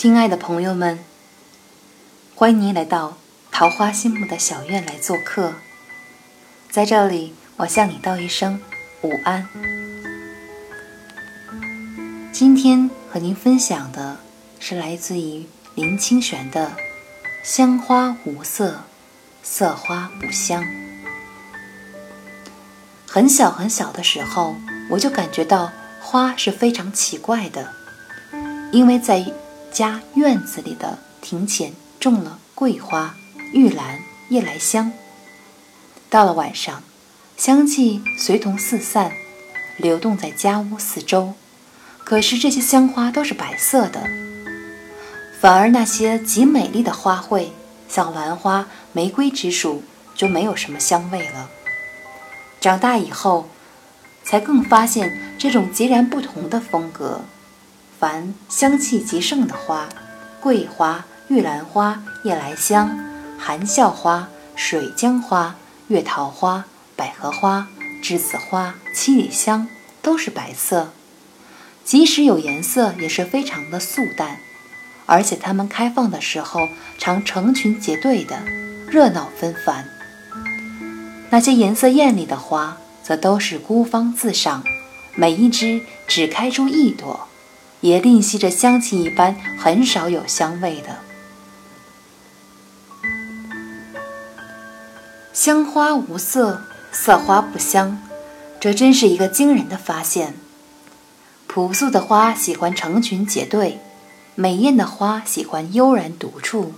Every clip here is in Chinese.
亲爱的朋友们，欢迎您来到桃花心木的小院来做客。在这里，我向你道一声午安。今天和您分享的是来自于林清玄的“香花无色，色花不香”。很小很小的时候，我就感觉到花是非常奇怪的，因为在家院子里的庭前种了桂花、玉兰、夜来香。到了晚上，香气随同四散，流动在家屋四周。可是这些香花都是白色的，反而那些极美丽的花卉，像兰花、玫瑰之属，就没有什么香味了。长大以后，才更发现这种截然不同的风格。凡香气极盛的花，桂花、玉兰花、夜来香、含笑花、水江花、月桃花、百合花、栀子花、七里香，都是白色。即使有颜色，也是非常的素淡。而且它们开放的时候，常成群结队的，热闹纷繁。那些颜色艳丽的花，则都是孤芳自赏，每一枝只开出一朵，也吝惜着香气一般，很少有香味的。香花无色，色花不香，这真是一个惊人的发现。朴素的花喜欢成群结队，美艳的花喜欢悠然独处，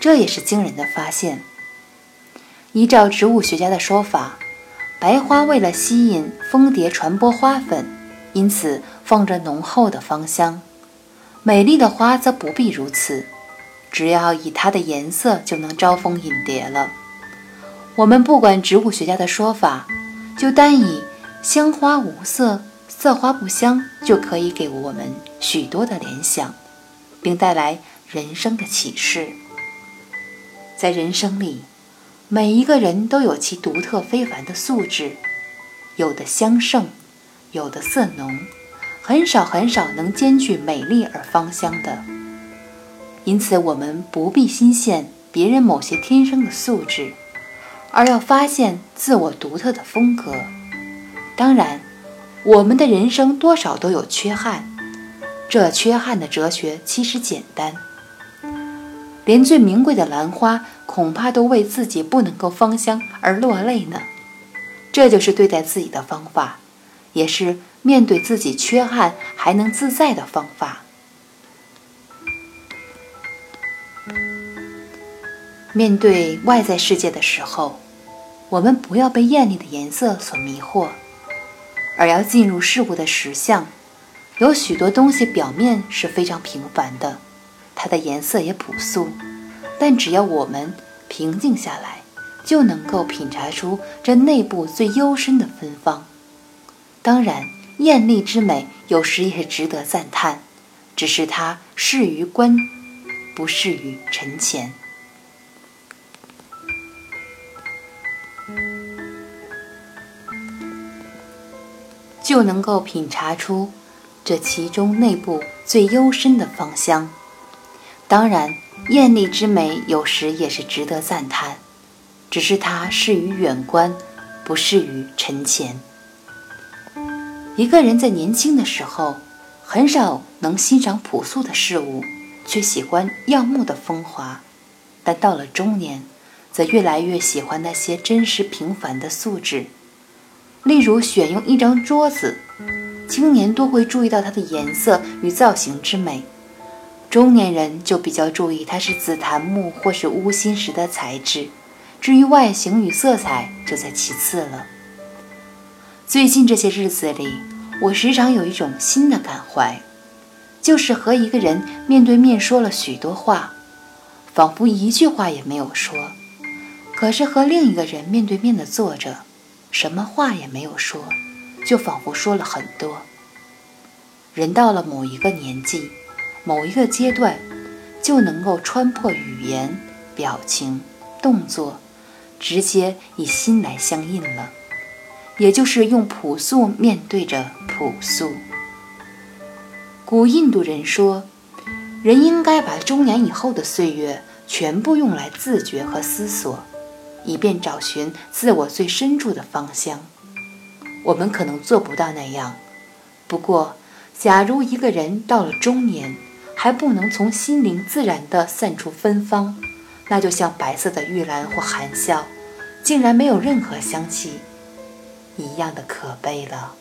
这也是惊人的发现。依照植物学家的说法，白花为了吸引蜂蝶传播花粉，因此放着浓厚的芳香；美丽的花则不必如此，只要以它的颜色就能招蜂引蝶了。我们不管植物学家的说法，就单以“香花无色，色花不香”就可以给我们许多的联想，并带来人生的启示。在人生里。每一个人都有其独特非凡的素质，有的香盛，有的色浓，很少很少能兼具美丽而芳香的。因此，我们不必心羡别人某些天生的素质，而要发现自我独特的风格。当然，我们的人生多少都有缺憾，这缺憾的哲学其实简单。连最名贵的兰花，恐怕都为自己不能够芳香而落泪呢。这就是对待自己的方法，也是面对自己缺憾还能自在的方法。面对外在世界的时候，我们不要被艳丽的颜色所迷惑，而要进入事物的实相。有许多东西表面是非常平凡的。它的颜色也朴素，但只要我们平静下来，就能够品察出这内部最幽深的芬芳。当然，艳丽之美有时也是值得赞叹，只是它适于观，不适于沉潜。就能够品察出这其中内部最幽深的芳香。当然，艳丽之美有时也是值得赞叹，只是它适于远观，不适于沉潜。一个人在年轻的时候，很少能欣赏朴素的事物，却喜欢耀目的风华；但到了中年，则越来越喜欢那些真实平凡的素质。例如，选用一张桌子，青年多会注意到它的颜色与造型之美。中年人就比较注意它是紫檀木或是乌心石的材质，至于外形与色彩，就在其次了。最近这些日子里，我时常有一种新的感怀，就是和一个人面对面说了许多话，仿佛一句话也没有说；可是和另一个人面对面的坐着，什么话也没有说，就仿佛说了很多。人到了某一个年纪。某一个阶段，就能够穿破语言、表情、动作，直接以心来相应了。也就是用朴素面对着朴素。古印度人说：“人应该把中年以后的岁月全部用来自觉和思索，以便找寻自我最深处的芳香。我们可能做不到那样，不过，假如一个人到了中年还不能从心灵自然地散出芬芳，那就像白色的玉兰或含笑，竟然没有任何香气，一样的可悲了。